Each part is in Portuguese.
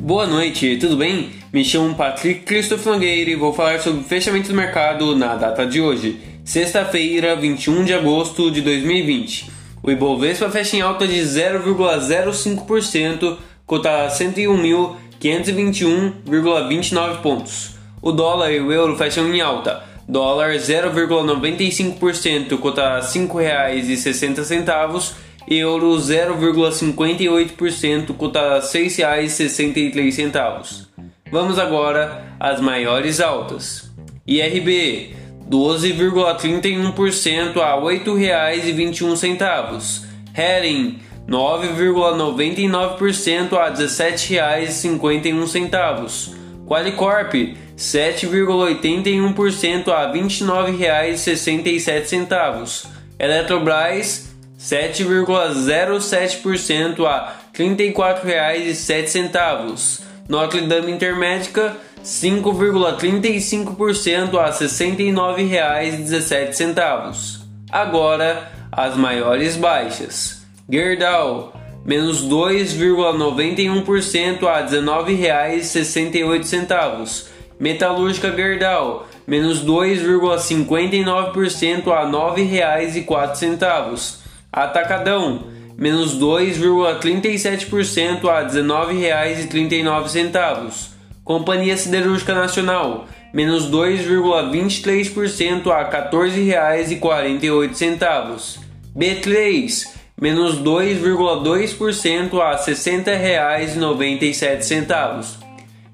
Boa noite, tudo bem? Me chamo Patrick Christoph Nogueira e vou falar sobre o fechamento do mercado na data de hoje, sexta-feira, 21 de agosto de 2020. O Ibovespa fecha em alta de 0,05%, cota a 101.521,29 pontos. O dólar e o euro fecham em alta, dólar 0,95%, cota R$ 5,60 euro 0,58%, cota R$ 6,63. Vamos agora às maiores altas. IRB 12,31% a R$ 8,21. Hering 9,99% a R$ 17,51. Qualicorp 7,81% a R$ 29,67. Eletrobras 7,07% a R$ 34,07. Notre Dame Intermédica 5,35% a R$ 69,17. Agora as maiores baixas. Gerdau menos 2,91% a R$ 19,68. Metalúrgica Gerdau menos 2,59% a R$ 9,04. Atacadão, menos 2,37% a R$ 19,39. Companhia Siderúrgica Nacional, menos 2,23% a R$ 14,48. B3, menos 2,2% a R$ 60,97.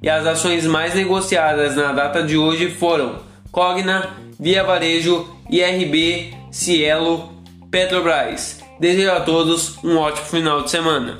E as ações mais negociadas na data de hoje foram Cogna, Via Varejo, IRB, Cielo, Petrobras. Desejo a todos um ótimo final de semana.